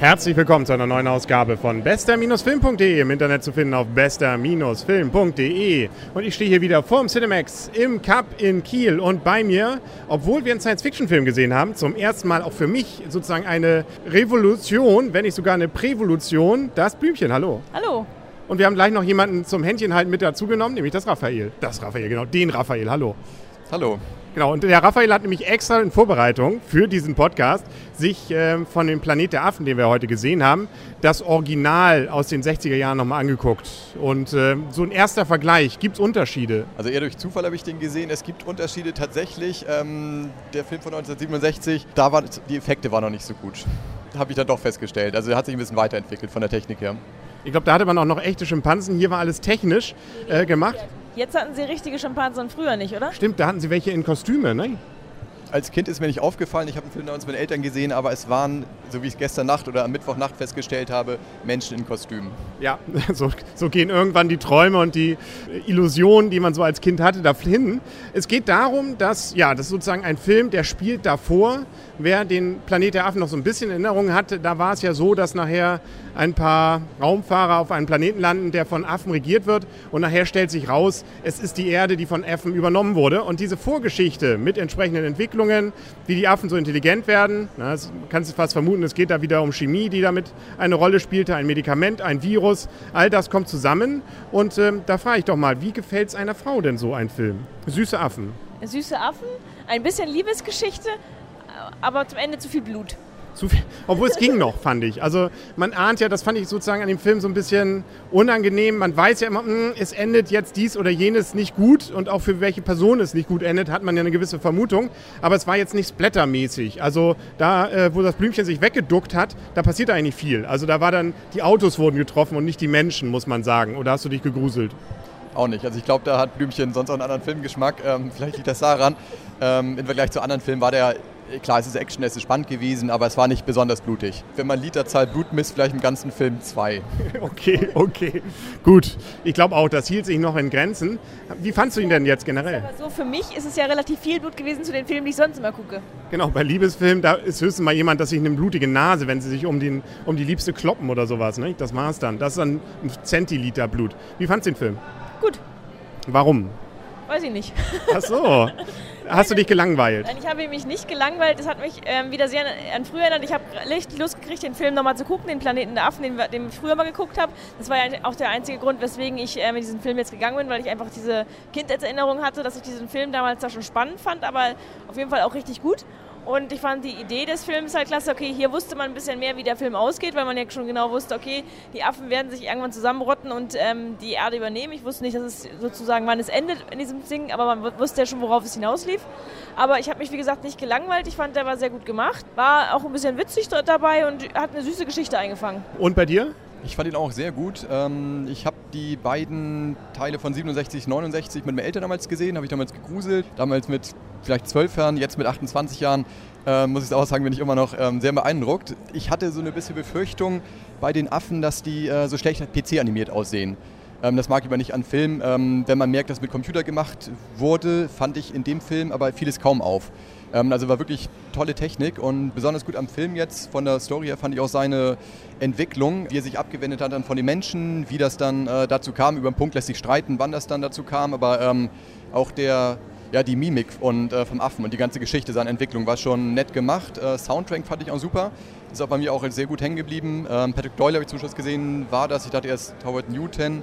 Herzlich willkommen zu einer neuen Ausgabe von bester-film.de im Internet zu finden auf bester-film.de. Und ich stehe hier wieder vorm Cinemax im Cup in Kiel und bei mir, obwohl wir einen Science-Fiction-Film gesehen haben, zum ersten Mal auch für mich sozusagen eine Revolution, wenn nicht sogar eine Prävolution, das Blümchen. Hallo. Hallo. Und wir haben gleich noch jemanden zum Händchen halten mit dazugenommen, nämlich das Raphael. Das Raphael, genau, den Raphael. Hallo. Hallo. Genau, und der Raphael hat nämlich extra in Vorbereitung für diesen Podcast sich äh, von dem Planet der Affen, den wir heute gesehen haben, das Original aus den 60er Jahren nochmal angeguckt. Und äh, so ein erster Vergleich, gibt es Unterschiede? Also eher durch Zufall habe ich den gesehen. Es gibt Unterschiede tatsächlich. Ähm, der Film von 1967, da waren die Effekte waren noch nicht so gut. Habe ich dann doch festgestellt. Also er hat sich ein bisschen weiterentwickelt von der Technik her. Ich glaube, da hatte man auch noch echte Schimpansen. Hier war alles technisch äh, gemacht. Jetzt hatten sie richtige Schimpansen früher nicht, oder? Stimmt, da hatten sie welche in Kostüme, ne? Als Kind ist mir nicht aufgefallen, ich habe einen Film damals mit meinen Eltern gesehen, aber es waren, so wie ich es gestern Nacht oder am Mittwochnacht festgestellt habe, Menschen in Kostümen. Ja, so, so, gehen irgendwann die Träume und die Illusionen, die man so als Kind hatte, dahin. Es geht darum, dass, ja, das ist sozusagen ein Film, der spielt davor. Wer den Planet der Affen noch so ein bisschen in Erinnerung hatte, da war es ja so, dass nachher ein paar Raumfahrer auf einen Planeten landen, der von Affen regiert wird. Und nachher stellt sich raus, es ist die Erde, die von Affen übernommen wurde. Und diese Vorgeschichte mit entsprechenden Entwicklungen, wie die Affen so intelligent werden, na, das kannst du fast vermuten, es geht da wieder um Chemie, die damit eine Rolle spielte, ein Medikament, ein Virus, all das kommt zusammen. Und äh, da frage ich doch mal, wie gefällt es einer Frau denn so ein Film? Süße Affen. Süße Affen, ein bisschen Liebesgeschichte, aber zum Ende zu viel Blut. Obwohl es ging noch, fand ich. Also man ahnt ja, das fand ich sozusagen an dem Film so ein bisschen unangenehm. Man weiß ja immer, mh, es endet jetzt dies oder jenes nicht gut und auch für welche Person es nicht gut endet, hat man ja eine gewisse Vermutung. Aber es war jetzt nicht splattermäßig. Also da, äh, wo das Blümchen sich weggeduckt hat, da passiert eigentlich viel. Also da war dann, die Autos wurden getroffen und nicht die Menschen, muss man sagen. Oder hast du dich gegruselt? Auch nicht. Also ich glaube, da hat Blümchen sonst auch einen anderen Filmgeschmack. Ähm, vielleicht liegt das daran. Ähm, Im Vergleich zu anderen Filmen war der klar, es ist Action, es ist spannend gewesen, aber es war nicht besonders blutig. Wenn man Literzahl Blut misst, vielleicht im ganzen Film zwei. Okay, okay. Gut. Ich glaube auch, das hielt sich noch in Grenzen. Wie fandst du ihn denn jetzt generell? Aber so für mich ist es ja relativ viel Blut gewesen zu den Filmen, die ich sonst immer gucke. Genau, bei Liebesfilmen, da ist höchstens mal jemand, dass sich eine blutige Nase, wenn sie sich um, den, um die Liebste kloppen oder sowas. Ne? Das war's dann. Das ist dann ein Zentiliter Blut. Wie fandst du den Film? Gut. Warum? Weiß ich nicht. Ach so. Hast du dich gelangweilt? Nein, ich habe mich nicht gelangweilt. Das hat mich ähm, wieder sehr an früher erinnert. Ich habe richtig Lust gekriegt, den Film nochmal zu gucken, den Planeten der Affen, den, den ich früher mal geguckt habe. Das war ja auch der einzige Grund, weswegen ich äh, mit diesem Film jetzt gegangen bin, weil ich einfach diese Kindheitserinnerung hatte, dass ich diesen Film damals da schon spannend fand, aber auf jeden Fall auch richtig gut. Und ich fand die Idee des Films halt klasse. Okay, hier wusste man ein bisschen mehr, wie der Film ausgeht, weil man ja schon genau wusste, okay, die Affen werden sich irgendwann zusammenrotten und ähm, die Erde übernehmen. Ich wusste nicht, dass es sozusagen, wann es endet in diesem Ding, aber man wusste ja schon, worauf es hinauslief. Aber ich habe mich, wie gesagt, nicht gelangweilt. Ich fand, der war sehr gut gemacht. War auch ein bisschen witzig dabei und hat eine süße Geschichte eingefangen. Und bei dir? Ich fand ihn auch sehr gut. Ähm, ich habe die beiden Teile von 67, 69 mit meinen Eltern damals gesehen, habe ich damals gegruselt. Damals mit vielleicht zwölf Jahren, jetzt mit 28 Jahren, äh, muss ich auch sagen, bin ich immer noch ähm, sehr beeindruckt. Ich hatte so eine bisschen Befürchtung bei den Affen, dass die äh, so schlecht PC-animiert aussehen. Ähm, das mag ich aber nicht an Film. wenn man merkt, dass mit Computer gemacht wurde, fand ich in dem Film aber vieles kaum auf. Also war wirklich tolle Technik und besonders gut am Film jetzt von der Story her fand ich auch seine Entwicklung, wie er sich abgewendet hat dann von den Menschen, wie das dann äh, dazu kam. Über den Punkt lässt sich streiten, wann das dann dazu kam, aber ähm, auch der ja, die Mimik und, äh, vom Affen und die ganze Geschichte seiner Entwicklung war schon nett gemacht. Äh, Soundtrack fand ich auch super. Ist auch bei mir auch sehr gut hängen geblieben. Ähm, Patrick Doyle habe ich zum Schluss gesehen, war das. Ich dachte erst Howard Newton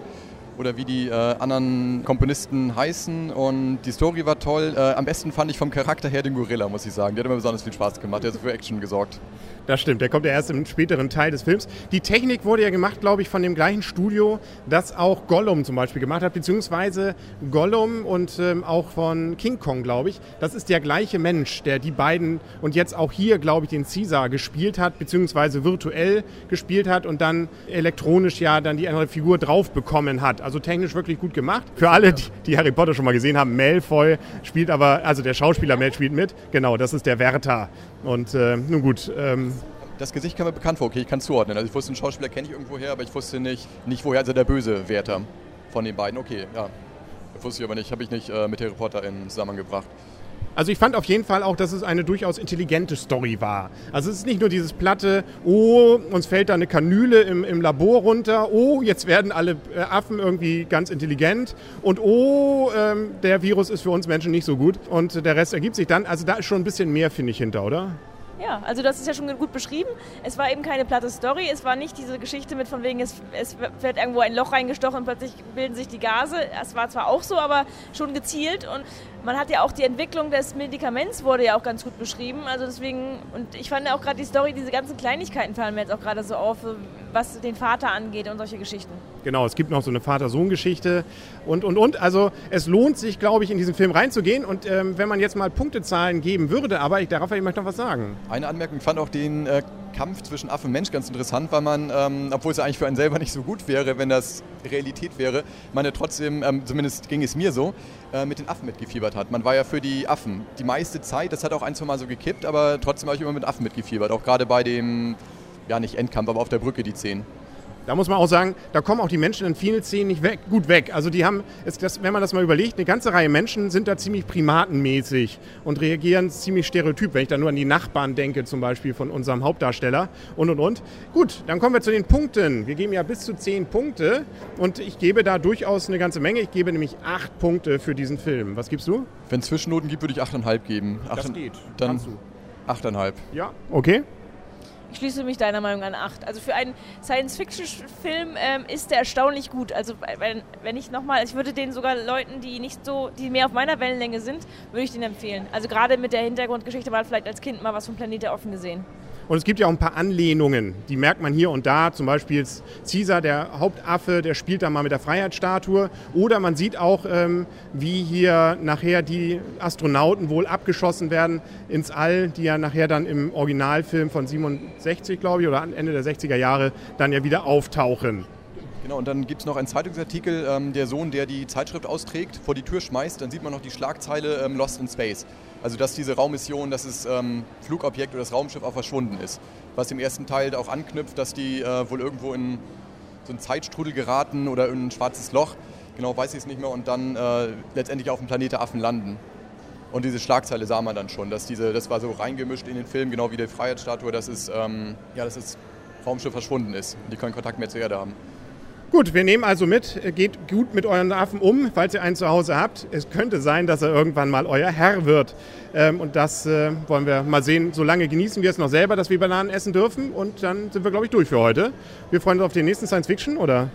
oder wie die äh, anderen Komponisten heißen. Und die Story war toll. Äh, am besten fand ich vom Charakter her den Gorilla, muss ich sagen. Der hat mir besonders viel Spaß gemacht. Der hat so für Action gesorgt. Das stimmt, der kommt ja erst im späteren Teil des Films. Die Technik wurde ja gemacht, glaube ich, von dem gleichen Studio, das auch Gollum zum Beispiel gemacht hat, beziehungsweise Gollum und ähm, auch von King Kong, glaube ich. Das ist der gleiche Mensch, der die beiden und jetzt auch hier, glaube ich, den Caesar gespielt hat, beziehungsweise virtuell gespielt hat und dann elektronisch ja dann die andere Figur drauf bekommen hat. Also technisch wirklich gut gemacht. Für alle, die, die Harry Potter schon mal gesehen haben, Malfoy spielt aber, also der Schauspieler Mel spielt mit. Genau, das ist der Wärter. Und äh, nun gut. Ähm, das Gesicht kam mir bekannt vor, okay, ich kann zuordnen. Also ich wusste, einen Schauspieler kenne ich irgendwo her, aber ich wusste nicht, nicht woher also der böse Wärter von den beiden. Okay, ja. Das wusste ich aber nicht, habe ich nicht äh, mit Harry Potter in Zusammenhang gebracht. Also ich fand auf jeden Fall auch, dass es eine durchaus intelligente Story war. Also es ist nicht nur dieses platte, oh, uns fällt da eine Kanüle im, im Labor runter, oh, jetzt werden alle äh, Affen irgendwie ganz intelligent und oh, ähm, der Virus ist für uns Menschen nicht so gut und der Rest ergibt sich dann. Also da ist schon ein bisschen mehr, finde ich, hinter, oder? Ja, also das ist ja schon gut beschrieben. Es war eben keine platte Story, es war nicht diese Geschichte mit von wegen, es, es wird irgendwo ein Loch reingestochen und plötzlich bilden sich die Gase. Es war zwar auch so, aber schon gezielt und man hat ja auch die Entwicklung des Medikaments wurde ja auch ganz gut beschrieben. Also deswegen, und ich fand ja auch gerade die Story, diese ganzen Kleinigkeiten fallen mir jetzt auch gerade so auf, was den Vater angeht und solche Geschichten. Genau, es gibt noch so eine Vater-Sohn-Geschichte und, und, und. Also es lohnt sich, glaube ich, in diesen Film reinzugehen. Und ähm, wenn man jetzt mal Punktezahlen geben würde, aber ich, darauf ich möchte noch was sagen. Eine Anmerkung, ich fand auch den äh, Kampf zwischen Affe und Mensch ganz interessant, weil man, ähm, obwohl es eigentlich für einen selber nicht so gut wäre, wenn das Realität wäre, man ja trotzdem, ähm, zumindest ging es mir so, äh, mit den Affen mitgefiebert hat. Man war ja für die Affen. Die meiste Zeit, das hat auch ein, zwei Mal so gekippt, aber trotzdem habe ich immer mit Affen mitgefiebert. Auch gerade bei dem, ja nicht Endkampf, aber auf der Brücke die Szenen. Da muss man auch sagen, da kommen auch die Menschen in vielen Szenen nicht weg, gut weg. Also die haben, das, wenn man das mal überlegt, eine ganze Reihe Menschen sind da ziemlich primatenmäßig und reagieren ziemlich stereotyp, wenn ich da nur an die Nachbarn denke, zum Beispiel von unserem Hauptdarsteller und und und. Gut, dann kommen wir zu den Punkten. Wir geben ja bis zu zehn Punkte und ich gebe da durchaus eine ganze Menge. Ich gebe nämlich acht Punkte für diesen Film. Was gibst du? Wenn es Zwischennoten gibt, würde ich achteinhalb geben. Acht, das geht. Dann Kannst du. achteinhalb. Ja, okay. Ich schließe mich deiner Meinung an 8. Also für einen Science-Fiction-Film ähm, ist der erstaunlich gut. Also wenn, wenn ich nochmal, ich würde den sogar Leuten, die nicht so, die mehr auf meiner Wellenlänge sind, würde ich den empfehlen. Also gerade mit der Hintergrundgeschichte war vielleicht als Kind mal was vom Planet der Offen gesehen. Und es gibt ja auch ein paar Anlehnungen, die merkt man hier und da. Zum Beispiel Caesar, der Hauptaffe, der spielt da mal mit der Freiheitsstatue. Oder man sieht auch, ähm, wie hier nachher die Astronauten wohl abgeschossen werden ins All, die ja nachher dann im Originalfilm von 67, glaube ich, oder Ende der 60er Jahre dann ja wieder auftauchen. Genau, und dann gibt es noch einen Zeitungsartikel, ähm, der Sohn, der die Zeitschrift austrägt, vor die Tür schmeißt, dann sieht man noch die Schlagzeile ähm, Lost in Space. Also dass diese Raummission, dass das ähm, Flugobjekt oder das Raumschiff auch verschwunden ist. Was im ersten Teil auch anknüpft, dass die äh, wohl irgendwo in so einen Zeitstrudel geraten oder in ein schwarzes Loch. Genau weiß ich es nicht mehr und dann äh, letztendlich auf dem Planet der Affen landen. Und diese Schlagzeile sah man dann schon, dass diese, das war so reingemischt in den Film, genau wie die Freiheitsstatue, dass es, ähm, ja, dass das Raumschiff verschwunden ist und die keinen Kontakt mehr zur Erde haben. Gut, wir nehmen also mit, geht gut mit euren Affen um, falls ihr einen zu Hause habt. Es könnte sein, dass er irgendwann mal euer Herr wird. Ähm, und das äh, wollen wir mal sehen. Solange genießen wir es noch selber, dass wir Bananen essen dürfen. Und dann sind wir, glaube ich, durch für heute. Wir freuen uns auf den nächsten Science Fiction, oder?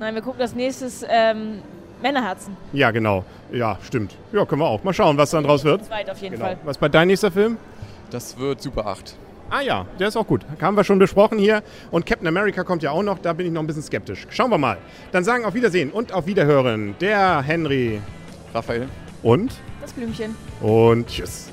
Nein, wir gucken das nächste ähm, Männerherzen. Ja, genau. Ja, stimmt. Ja, können wir auch. Mal schauen, was dann draus wird. Zweit auf jeden genau. Fall. Was ist bei dein nächster Film? Das wird Super 8. Ah ja, der ist auch gut. Haben wir schon besprochen hier. Und Captain America kommt ja auch noch. Da bin ich noch ein bisschen skeptisch. Schauen wir mal. Dann sagen auf Wiedersehen und auf Wiederhören der Henry. Raphael. Und? Das Blümchen. Und tschüss.